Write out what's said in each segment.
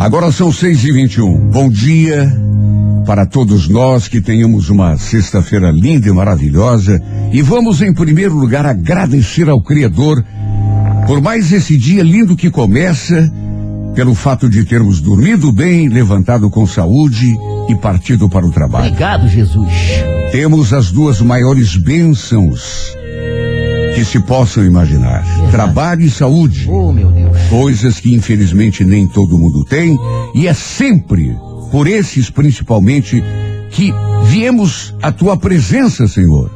Agora são seis e vinte e um. Bom dia para todos nós que tenhamos uma sexta-feira linda e maravilhosa. E vamos, em primeiro lugar, agradecer ao Criador por mais esse dia lindo que começa, pelo fato de termos dormido bem, levantado com saúde e partido para o trabalho. Obrigado, Jesus. Temos as duas maiores bênçãos que se possam imaginar: trabalho e saúde. Oh, meu Deus. Coisas que infelizmente nem todo mundo tem, e é sempre por esses principalmente que viemos à tua presença, Senhor.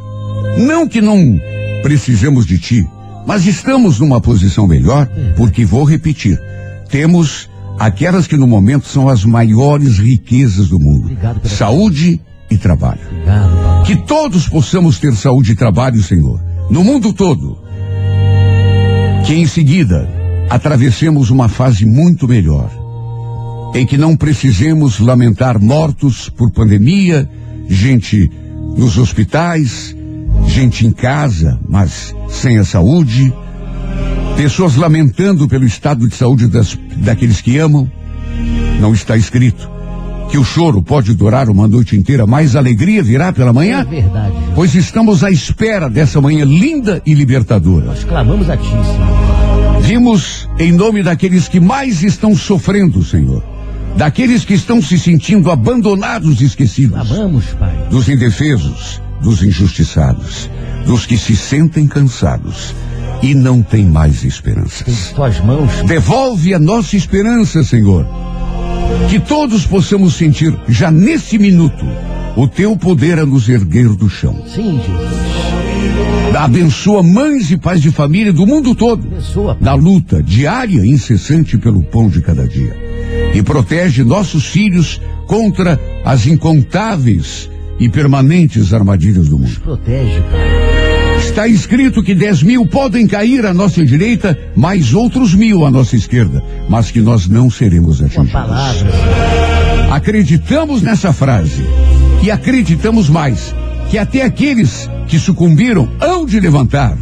Não que não precisemos de ti, mas estamos numa posição melhor, porque vou repetir, temos aquelas que no momento são as maiores riquezas do mundo: saúde e trabalho. Obrigado. Que todos possamos ter saúde e trabalho, Senhor, no mundo todo. Que em seguida atravessemos uma fase muito melhor, em que não precisemos lamentar mortos por pandemia, gente nos hospitais, gente em casa, mas sem a saúde, pessoas lamentando pelo estado de saúde das, daqueles que amam. Não está escrito que o choro pode durar uma noite inteira, mas a alegria virá pela É manhã? verdade. Jesus. Pois estamos à espera dessa manhã linda e libertadora. Nós clamamos a ti, Senhor. Vimos em nome daqueles que mais estão sofrendo, Senhor. Daqueles que estão se sentindo abandonados e esquecidos. Clamamos, Pai. Dos indefesos, dos injustiçados, dos que se sentem cansados e não têm mais Em esperanças. tuas mãos, Devolve a nossa esperança, Senhor. Que todos possamos sentir, já nesse minuto, o teu poder a nos erguer do chão. sim, Jesus. Abençoa mães e pais de família do mundo todo na luta diária e incessante pelo pão de cada dia. E protege nossos filhos contra as incontáveis e permanentes armadilhas do mundo. Protege. Está escrito que dez mil podem cair à nossa direita, mais outros mil à nossa esquerda, mas que nós não seremos Uma atingidos. palavra. Acreditamos nessa frase e acreditamos mais que até aqueles que sucumbiram hão de levantar.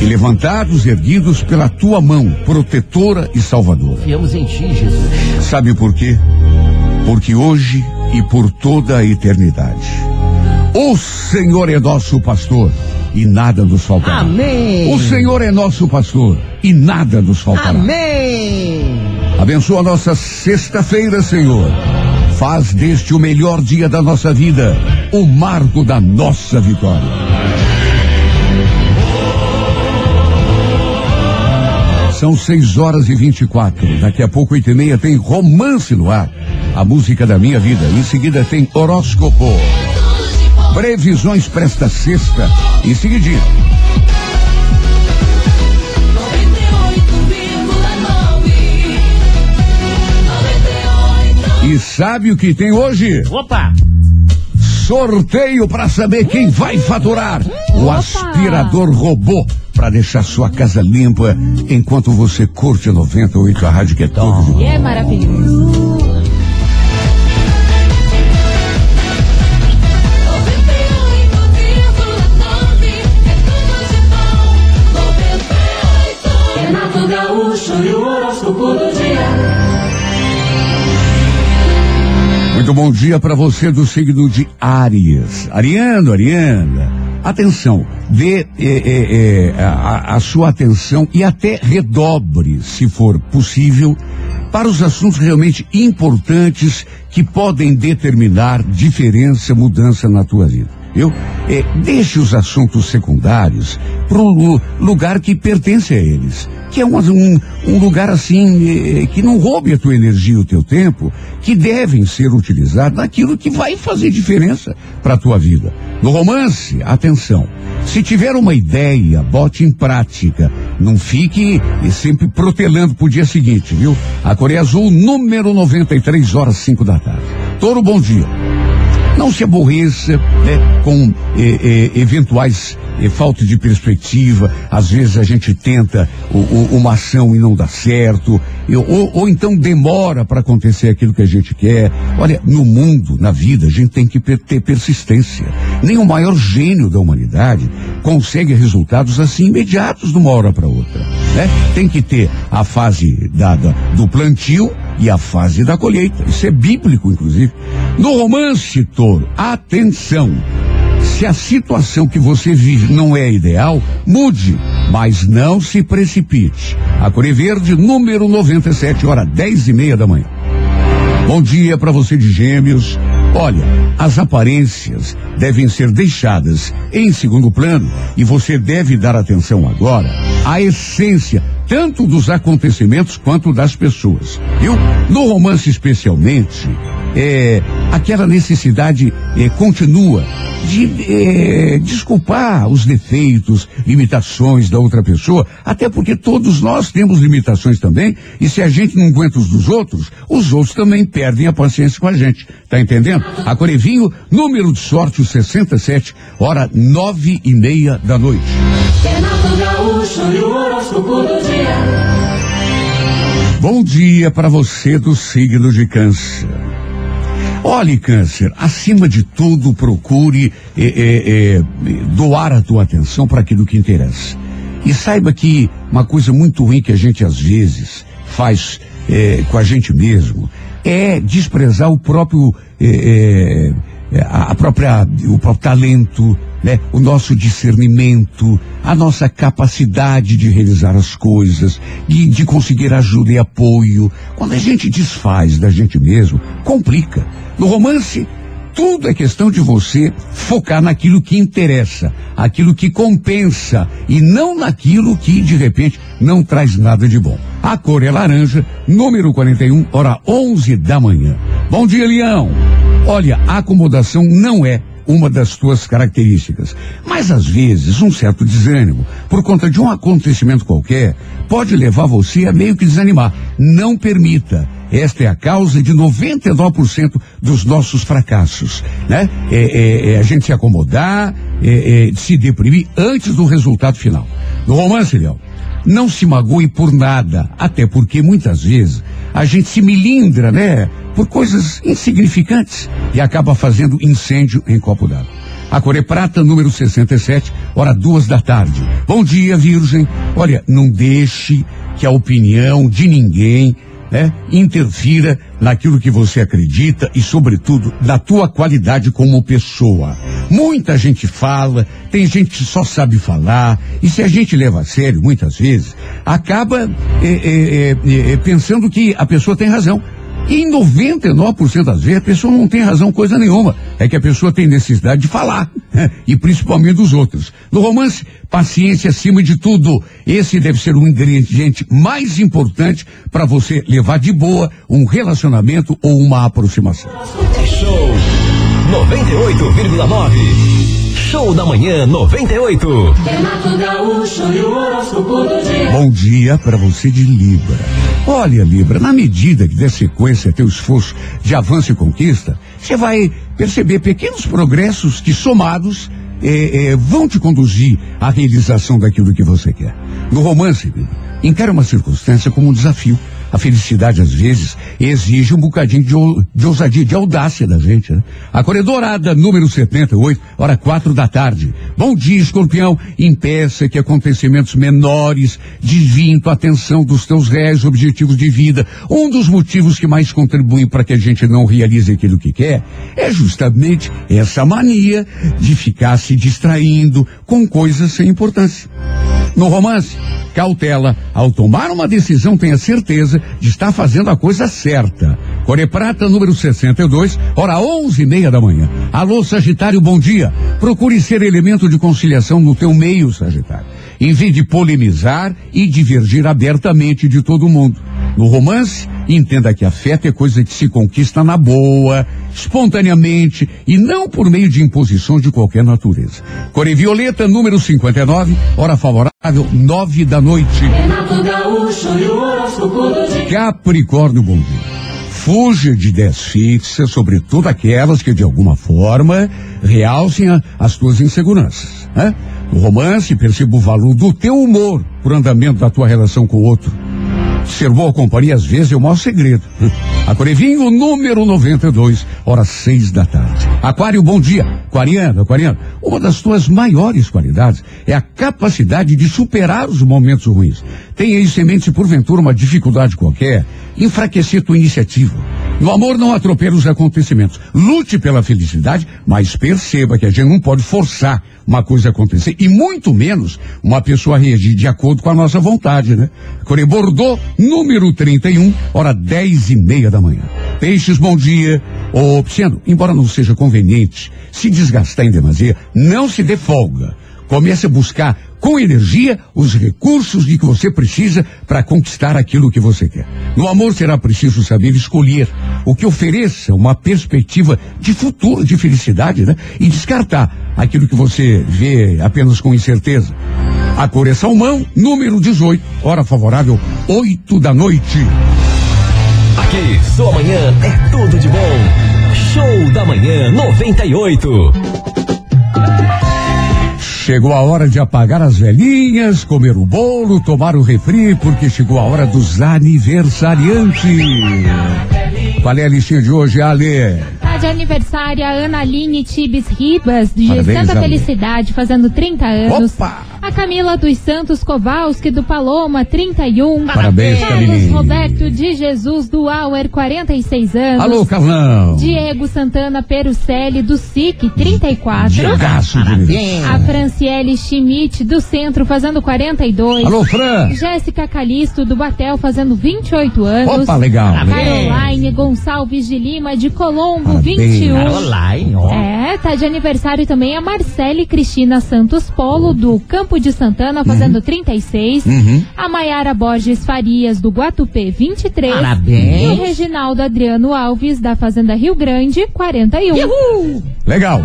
E levantados, erguidos pela tua mão, protetora e salvadora. Confiamos em ti, Jesus. Sabe por quê? Porque hoje e por toda a eternidade, o Senhor é nosso pastor e nada nos faltará. Amém. O Senhor é nosso pastor e nada nos faltará. Amém. Abençoa a nossa sexta-feira, Senhor. Faz deste o melhor dia da nossa vida, o marco da nossa vitória. São seis horas e vinte e quatro. Daqui a pouco, oito e meia, tem romance no ar. A música da minha vida. Em seguida tem horóscopo. Previsões para esta sexta. Em seguidinho. E sabe o que tem hoje? Opa! Sorteio para saber quem vai faturar o aspirador robô para deixar sua casa limpa enquanto você curte 98 a rádio que é E é maravilhoso. Muito bom dia para você do signo de Áries. Ariano, Ariana, atenção, dê eh, eh, eh, a, a sua atenção e até redobre, se for possível, para os assuntos realmente importantes que podem determinar diferença, mudança na tua vida. Viu? Eh, deixe os assuntos secundários para o lugar que pertence a eles, que é um, um, um lugar assim eh, que não roube a tua energia e o teu tempo, que devem ser utilizados naquilo que vai fazer diferença para a tua vida. No romance, atenção, se tiver uma ideia, bote em prática. Não fique sempre protelando pro dia seguinte, viu? A Coreia Azul, número 93 horas 5 da tarde. Toro, bom dia. Não se aborreça né, com eventuais eh, falta de perspectiva. Às vezes a gente tenta o, o, uma ação e não dá certo, ou, ou, então demora para acontecer aquilo que a gente quer. Olha, no mundo, na vida, a gente tem que ter persistência. Nem o maior gênio da humanidade consegue resultados assim imediatos de uma hora para outra. Né? Tem que ter a fase dada do plantio e a fase da colheita. Isso é bíblico, inclusive. No romance, touro, atenção. Se a situação que você vive não é ideal, mude, mas não se precipite. A Core Verde, número 97, hora dez e meia da manhã. Bom dia para você de Gêmeos. Olha, as aparências devem ser deixadas em segundo plano e você deve dar atenção agora à essência tanto dos acontecimentos quanto das pessoas. Viu? No romance especialmente, é, aquela necessidade é, continua de é, desculpar os defeitos, limitações da outra pessoa, até porque todos nós temos limitações também, e se a gente não aguenta os dos outros, os outros também perdem a paciência com a gente. Tá entendendo? A Corevinho, número de sorte, o 67, hora nove e meia da noite. Bom dia para você do signo de câncer. Olhe, câncer, acima de tudo, procure é, é, é, doar a tua atenção para aquilo que interessa. E saiba que uma coisa muito ruim que a gente às vezes faz com a gente mesmo é desprezar o próprio a própria o próprio talento, né? O nosso discernimento, a nossa capacidade de realizar as coisas, de, de conseguir ajuda e apoio. Quando a gente desfaz da gente mesmo, complica. No romance, tudo é questão de você focar naquilo que interessa, aquilo que compensa e não naquilo que de repente não traz nada de bom. A cor é laranja, número 41, hora 11 da manhã. Bom dia, Leão. Olha, a acomodação não é uma das tuas características. Mas às vezes um certo desânimo, por conta de um acontecimento qualquer, pode levar você a meio que desanimar. Não permita. Esta é a causa de 99% dos nossos fracassos, né? É, é, é, a gente se acomodar, é, é, se deprimir antes do resultado final. No romance, Léo, não se magoe por nada, até porque muitas vezes a gente se milindra, né? Por coisas insignificantes e acaba fazendo incêndio em copo d'água. A Core Prata, número 67, hora duas da tarde. Bom dia, Virgem. Olha, não deixe que a opinião de ninguém né, interfira naquilo que você acredita e, sobretudo, na tua qualidade como pessoa. Muita gente fala, tem gente que só sabe falar, e se a gente leva a sério, muitas vezes, acaba é, é, é, pensando que a pessoa tem razão. E em 99% das vezes a pessoa não tem razão coisa nenhuma. É que a pessoa tem necessidade de falar. E principalmente dos outros. No romance, paciência acima de tudo. Esse deve ser o ingrediente mais importante para você levar de boa um relacionamento ou uma aproximação. Show 98,9 Show da Manhã 98. Renato Gaúcho e o horóscopo do dia. Bom dia para você de Libra. Olha, Libra, na medida que der sequência teu esforço de avanço e conquista, você vai perceber pequenos progressos que, somados, eh, eh, vão te conduzir à realização daquilo que você quer. No romance, Libra, encare uma circunstância como um desafio a felicidade, às vezes, exige um bocadinho de, de ousadia, de audácia da gente, né? A Corredorada, número 78, hora quatro da tarde. Bom dia, escorpião. Impeça que acontecimentos menores desviem tua atenção dos teus reais objetivos de vida. Um dos motivos que mais contribuem para que a gente não realize aquilo que quer é justamente essa mania de ficar se distraindo com coisas sem importância. No romance, cautela. Ao tomar uma decisão, tenha certeza de estar fazendo a coisa certa. Core Prata, número 62, hora onze e meia da manhã. Alô, Sagitário, bom dia. Procure ser elemento de conciliação no teu meio, Sagitário. Em vez de polemizar e divergir abertamente de todo mundo. No romance, entenda que afeto é coisa que se conquista na boa, espontaneamente e não por meio de imposições de qualquer natureza. Core Violeta, número 59, hora favorável, nove da noite. E. Capricórnio, bom dia. Fuja de ideias fixas, sobretudo aquelas que de alguma forma realcem a- as tuas inseguranças. Né? No romance, perceba o valor do teu humor por andamento da tua relação com o outro. Ser boa companhia às vezes é o maior segredo. Aquarevinho número 92, horas seis da tarde. Aquário, bom dia. Aquariano, aquariano. Uma das tuas maiores qualidades é a capacidade de superar os momentos ruins. Tenha isso em mente se porventura uma dificuldade qualquer, enfraquecer tua iniciativa. No amor não atropela os acontecimentos. Lute pela felicidade, mas perceba que a gente não pode forçar uma coisa acontecer e muito menos uma pessoa reagir de acordo com a nossa vontade, né? Core Bordeaux, número 31, hora dez e meia da manhã. Peixes, bom dia. Ô, Psendo, embora não seja conveniente se desgastar em demasia, não se dê folga. Comece a buscar com energia os recursos de que você precisa para conquistar aquilo que você quer. No amor será preciso saber escolher o que ofereça uma perspectiva de futuro, de felicidade, né? E descartar aquilo que você vê apenas com incerteza. A cor é salmão, número 18, hora favorável, 8 da noite. Aqui, sua manhã é tudo de bom. Show da Manhã 98. Chegou a hora de apagar as velhinhas, comer o bolo, tomar o refri, porque chegou a hora dos aniversariantes. Qual é a listinha de hoje, Ale? Tá de aniversário a Ana Aline Tibes Ribas, de Parabéns, Santa Ale. Felicidade, fazendo 30 anos. Opa! A Camila dos Santos Kowalski, do Paloma, 31. Parabéns, Carlos. Roberto de Jesus, do Auer, 46 anos. Alô, Carlão. Diego Santana Perucelli, do SIC, 34. Diegaço. A Franciele Schmidt, do Centro, fazendo 42. Alô, Fran. Jéssica Calisto, do Batel, fazendo 28 anos. Opa, legal. Caroline Gonçalves de Lima, de Colombo, Parabéns. 21. Caroline, ó. É, tá de aniversário também a Marcele Cristina Santos Polo, do Campo de Santana, fazendo 36. Uhum. A Maiara Borges Farias, do Guatupê, 23. Parabéns. E o Reginaldo Adriano Alves, da Fazenda Rio Grande, 41. Legal.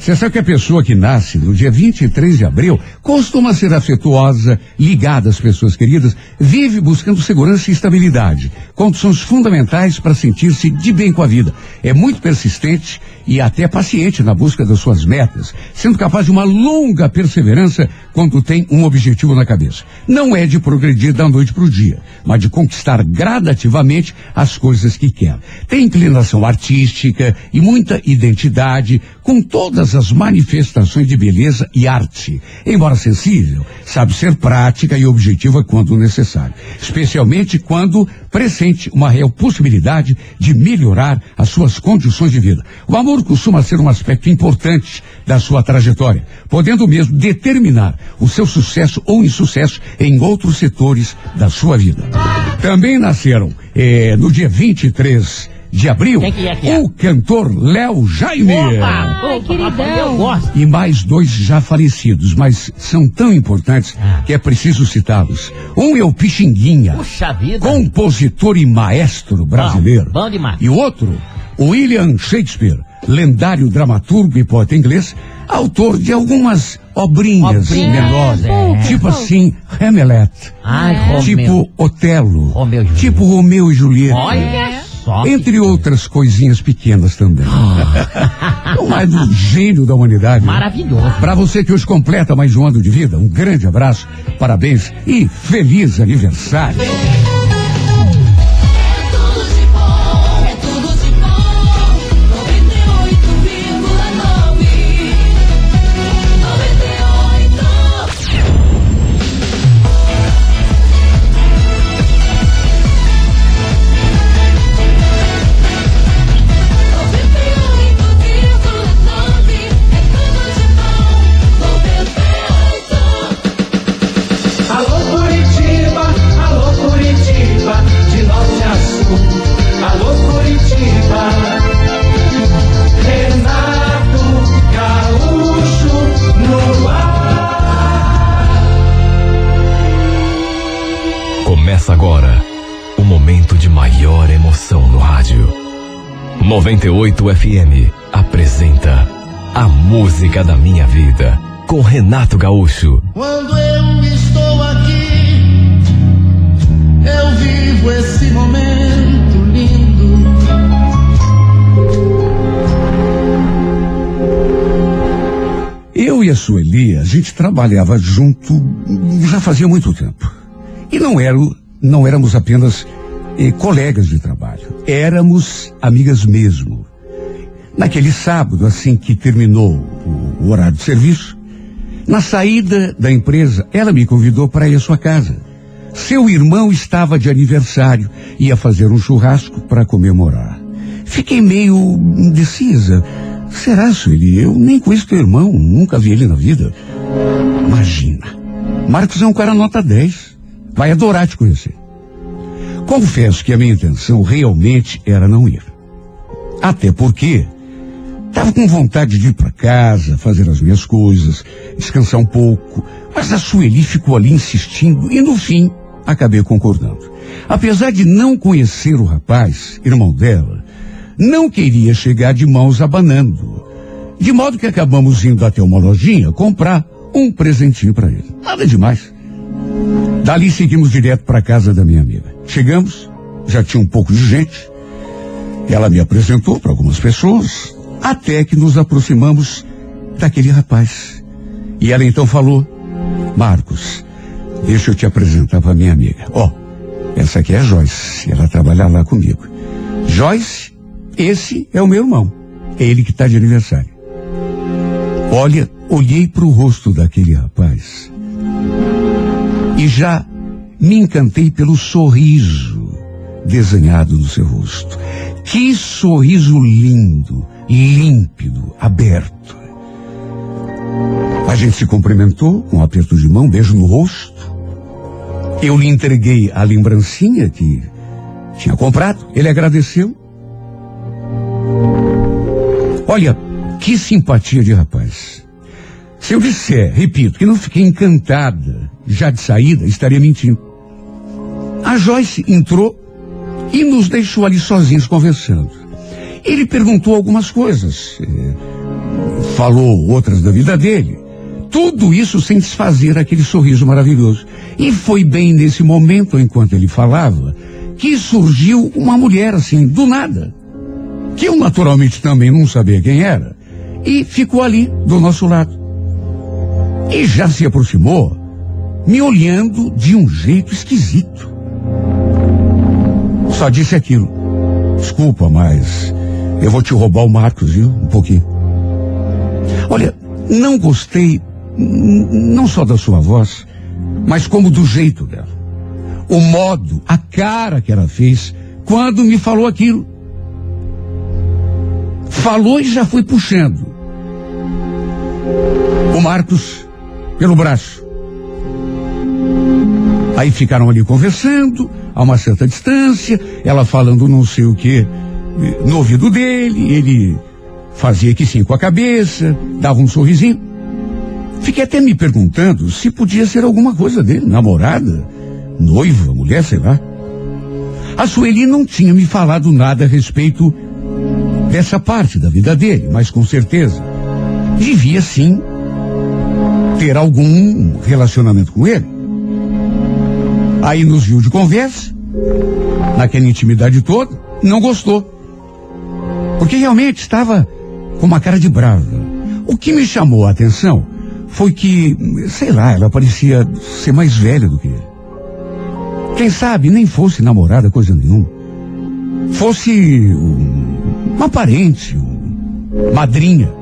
Você sabe que a pessoa que nasce no dia 23 de abril costuma ser afetuosa, ligada às pessoas queridas, vive buscando segurança e estabilidade, condições fundamentais para sentir-se de bem com a vida. É muito persistente e até paciente na busca das suas metas, sendo capaz de uma longa perseverança quando tem um objetivo na cabeça. Não é de progredir da noite para o dia, mas de conquistar gradativamente as coisas que quer. Tem inclinação artística e muita identidade, com todas as manifestações de beleza e arte. Embora sensível, sabe ser prática e objetiva quando necessário, especialmente quando pressente uma real possibilidade de melhorar as suas condições de vida. O amor costuma ser um aspecto importante da sua trajetória, podendo mesmo determinar o seu sucesso ou insucesso em outros setores da sua vida. Também nasceram eh, no dia 23 de abril Quem que é que é? o cantor Léo Jaime. Opa, Ai, queridão. gosto. E mais dois já falecidos, mas são tão importantes Ah. que é preciso citá-los. Um é o Pixinguinha, Puxa vida. compositor e maestro brasileiro. Bom, bom demais. E o outro, o William Shakespeare, lendário dramaturgo e poeta inglês, autor de algumas obrinhas Obrinhas, menores, é. tipo assim, Hamlet, Ai, É. Romeu. tipo Otelo, Romeu e Julieta. tipo Romeu e Julieta. Olha só. Entre outras coisinhas pequenas também. o mais do gênio da humanidade. né? Maravilhoso. Para você que hoje completa mais um ano de vida, um grande abraço, parabéns e feliz aniversário. Renato FM apresenta A Música da Minha Vida com Renato Gaúcho. Quando eu estou aqui, eu vivo esse momento lindo. Eu e a Sueli, a gente trabalhava junto já fazia muito tempo. E não, era, não éramos apenas eh, colegas de trabalho, éramos amigas mesmo. Naquele sábado, assim que terminou o, o horário de serviço, na saída da empresa, ela me convidou para ir à sua casa. Seu irmão estava de aniversário, ia fazer um churrasco para comemorar. Fiquei meio indecisa. Será, Sueli? Eu nem conheço teu irmão, nunca vi ele na vida. Imagina. Marcos é um cara nota 10. Vai adorar te conhecer. Confesso que a minha intenção realmente era não ir. Até porque estava com vontade de ir para casa, fazer as minhas coisas, descansar um pouco. Mas a Sueli ficou ali insistindo e no fim acabei concordando. Apesar de não conhecer o rapaz, irmão dela, não queria chegar de mãos abanando. De modo que acabamos indo até uma lojinha comprar um presentinho para ele. Nada demais. Dali seguimos direto para casa da minha amiga. Chegamos, já tinha um pouco de gente. Ela me apresentou para algumas pessoas, até que nos aproximamos daquele rapaz. E ela então falou: Marcos, deixa eu te apresentar para minha amiga. Ó, oh, essa aqui é a Joyce, ela trabalha lá comigo. Joyce esse é o meu irmão. É ele que está de aniversário. Olha, olhei para o rosto daquele rapaz e já me encantei pelo sorriso desenhado no seu rosto. Que sorriso lindo, límpido, aberto. A gente se cumprimentou com um aperto de mão, beijo no rosto. Eu lhe entreguei a lembrancinha que tinha comprado. Ele agradeceu Olha, que simpatia de rapaz. Se eu disser, repito, que não fiquei encantada já de saída, estaria mentindo. A Joyce entrou e nos deixou ali sozinhos conversando. Ele perguntou algumas coisas, eh, falou outras da vida dele. Tudo isso sem desfazer aquele sorriso maravilhoso. E foi bem nesse momento, enquanto ele falava, que surgiu uma mulher assim, do nada que eu naturalmente também não sabia quem era, e ficou ali do nosso lado. E já se aproximou, me olhando de um jeito esquisito. Só disse aquilo. Desculpa, mas eu vou te roubar o Marcos, viu? Um pouquinho. Olha, não gostei não só da sua voz, mas como do jeito dela. O modo, a cara que ela fez quando me falou aquilo. Falou e já foi puxando. O Marcos pelo braço. Aí ficaram ali conversando, a uma certa distância, ela falando não sei o que no ouvido dele, ele fazia que sim com a cabeça, dava um sorrisinho. Fiquei até me perguntando se podia ser alguma coisa dele, namorada, noiva, mulher, sei lá. A Sueli não tinha me falado nada a respeito dessa parte da vida dele, mas com certeza devia sim ter algum relacionamento com ele. Aí nos viu de conversa, naquela intimidade toda, não gostou. Porque realmente estava com uma cara de brava. O que me chamou a atenção foi que, sei lá, ela parecia ser mais velha do que ele. Quem sabe nem fosse namorada, coisa nenhuma. Fosse um uma parente, uma madrinha.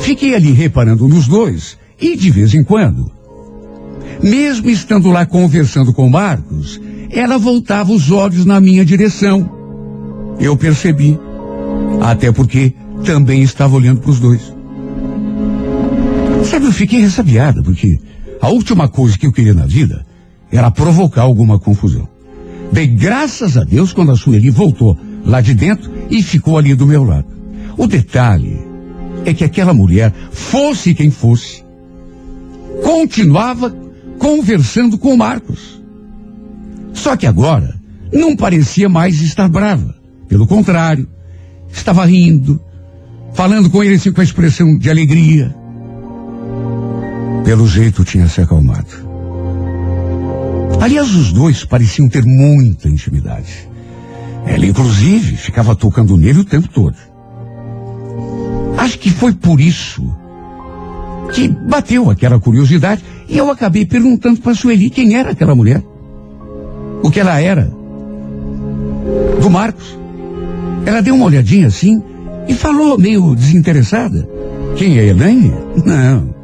Fiquei ali reparando nos dois e de vez em quando. Mesmo estando lá conversando com Marcos, ela voltava os olhos na minha direção. Eu percebi. Até porque também estava olhando para os dois. Sabe, eu fiquei ressabiada, porque a última coisa que eu queria na vida era provocar alguma confusão. Dei graças a Deus quando a Sueli voltou lá de dentro e ficou ali do meu lado. O detalhe é que aquela mulher, fosse quem fosse, continuava conversando com o Marcos. Só que agora não parecia mais estar brava. Pelo contrário, estava rindo, falando com ele assim, com a expressão de alegria. Pelo jeito tinha se acalmado. Aliás, os dois pareciam ter muita intimidade. Ela, inclusive, ficava tocando nele o tempo todo. Acho que foi por isso que bateu aquela curiosidade e eu acabei perguntando para Sueli quem era aquela mulher. O que ela era. Do Marcos. Ela deu uma olhadinha assim e falou meio desinteressada. Quem é Elaine? Não.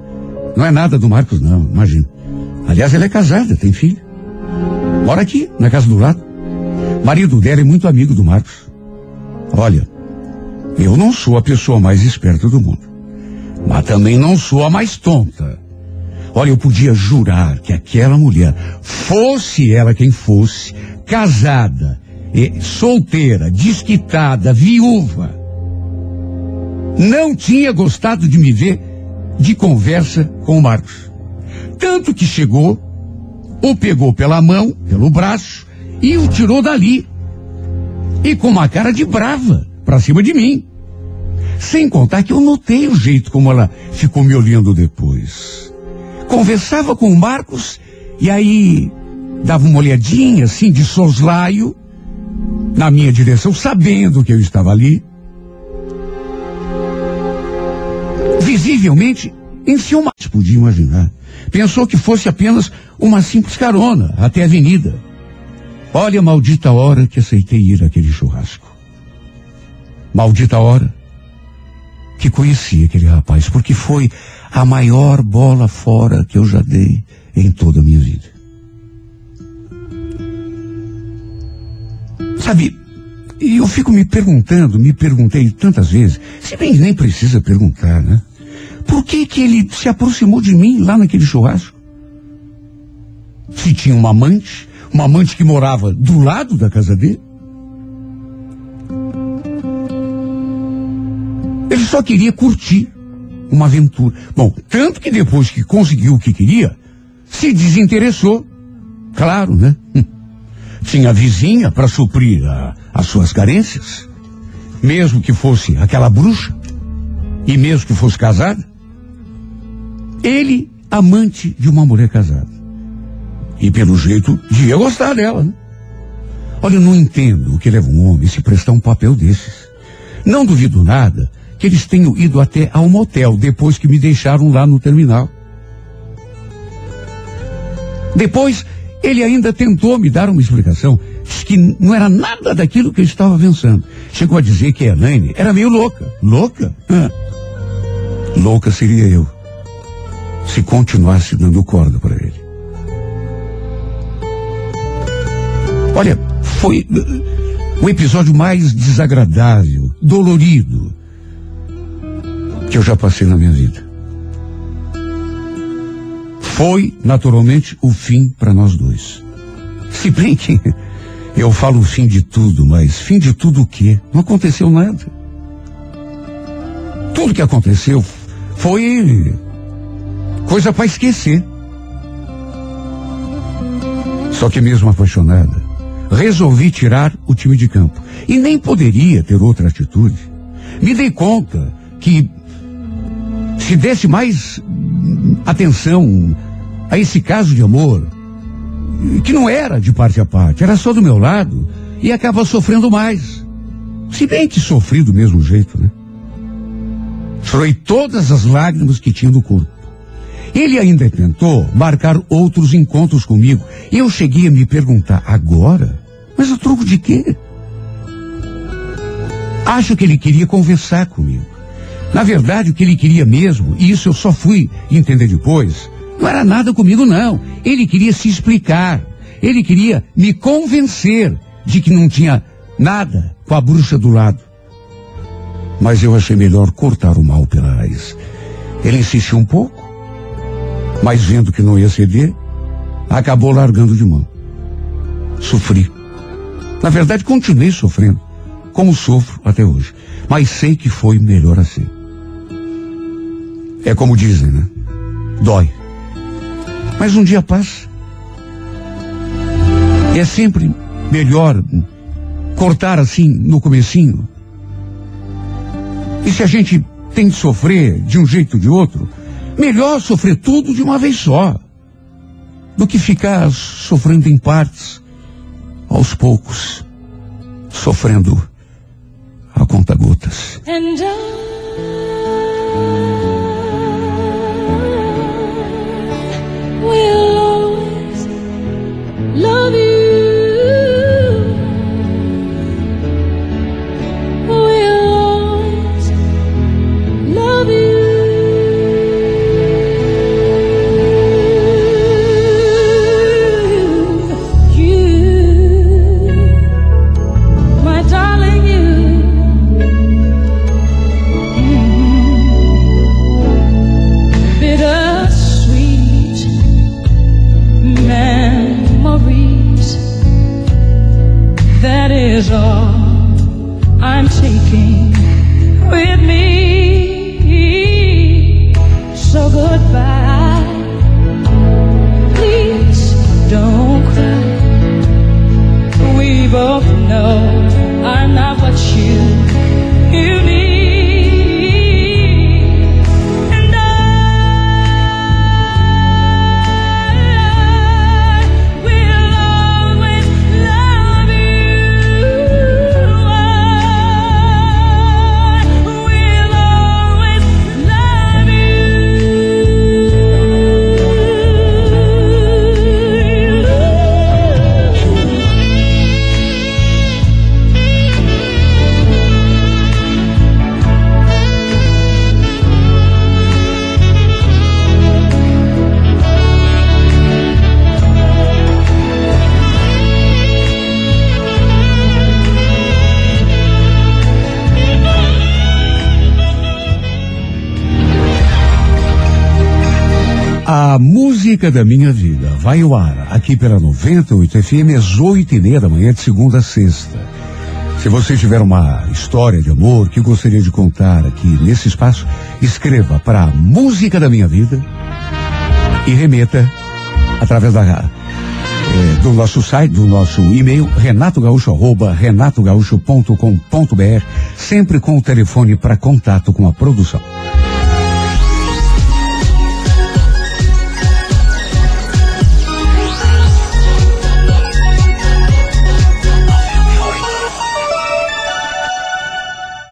Não é nada do Marcos, não, imagina. Aliás, ela é casada, tem filho. Mora aqui, na casa do lado. Marido dela é muito amigo do Marcos. Olha, eu não sou a pessoa mais esperta do mundo. Mas também não sou a mais tonta. Olha, eu podia jurar que aquela mulher, fosse ela quem fosse, casada, solteira, desquitada, viúva, não tinha gostado de me ver de conversa com o Marcos. Tanto que chegou, o pegou pela mão, pelo braço, e o tirou dali. E com uma cara de brava, pra cima de mim. Sem contar que eu notei o jeito como ela ficou me olhando depois. Conversava com o Marcos e aí dava uma olhadinha assim de soslaio na minha direção, sabendo que eu estava ali. Visivelmente enciumado, podia imaginar. Pensou que fosse apenas uma simples carona até a avenida. Olha a maldita hora que aceitei ir àquele churrasco. Maldita hora que conheci aquele rapaz, porque foi a maior bola fora que eu já dei em toda a minha vida. Sabe, eu fico me perguntando, me perguntei tantas vezes, se bem nem precisa perguntar, né? Por que que ele se aproximou de mim lá naquele churrasco? Se tinha uma amante, uma amante que morava do lado da casa dele? Ele só queria curtir uma aventura. Bom, tanto que depois que conseguiu o que queria, se desinteressou. Claro, né? Tinha a vizinha para suprir a, as suas carências, mesmo que fosse aquela bruxa, e mesmo que fosse casada. Ele, amante de uma mulher casada. E pelo jeito, devia gostar dela, né? Olha, eu não entendo o que leva um homem a se prestar um papel desses. Não duvido nada que eles tenham ido até ao motel depois que me deixaram lá no terminal. Depois, ele ainda tentou me dar uma explicação. Diz que não era nada daquilo que eu estava pensando. Chegou a dizer que a Elaine era meio louca. Louca? Ah. Louca seria eu. Se continuasse dando corda para ele. Olha, foi uh, o episódio mais desagradável, dolorido, que eu já passei na minha vida. Foi, naturalmente, o fim para nós dois. Se bem que eu falo fim de tudo, mas fim de tudo o quê? Não aconteceu nada. Tudo que aconteceu foi coisa para esquecer. Só que mesmo apaixonada, resolvi tirar o time de campo. E nem poderia ter outra atitude. Me dei conta que se desse mais atenção a esse caso de amor, que não era de parte a parte, era só do meu lado, e acaba sofrendo mais. Se bem que sofri do mesmo jeito, né? Chorei todas as lágrimas que tinha no corpo. Ele ainda tentou marcar outros encontros comigo. E eu cheguei a me perguntar, agora? Mas o troco de quê? Acho que ele queria conversar comigo. Na verdade, o que ele queria mesmo, e isso eu só fui entender depois, não era nada comigo, não. Ele queria se explicar. Ele queria me convencer de que não tinha nada com a bruxa do lado. Mas eu achei melhor cortar o mal pela raiz. Ele insistiu um pouco, mas vendo que não ia ceder, acabou largando de mão. Sofri. Na verdade, continuei sofrendo, como sofro até hoje. Mas sei que foi melhor assim. É como dizem, né? Dói. Mas um dia passa. E é sempre melhor cortar assim no comecinho. E se a gente tem de sofrer de um jeito ou de outro, melhor sofrer tudo de uma vez só. Do que ficar sofrendo em partes, aos poucos, sofrendo a conta gotas. Música da minha vida vai ao ar aqui pela 98 FM às oito e meia da manhã de segunda a sexta. Se você tiver uma história de amor que gostaria de contar aqui nesse espaço, escreva para música da minha vida e remeta através da eh, do nosso site, do nosso e-mail, renatogaúcho.com.br, sempre com o telefone para contato com a produção.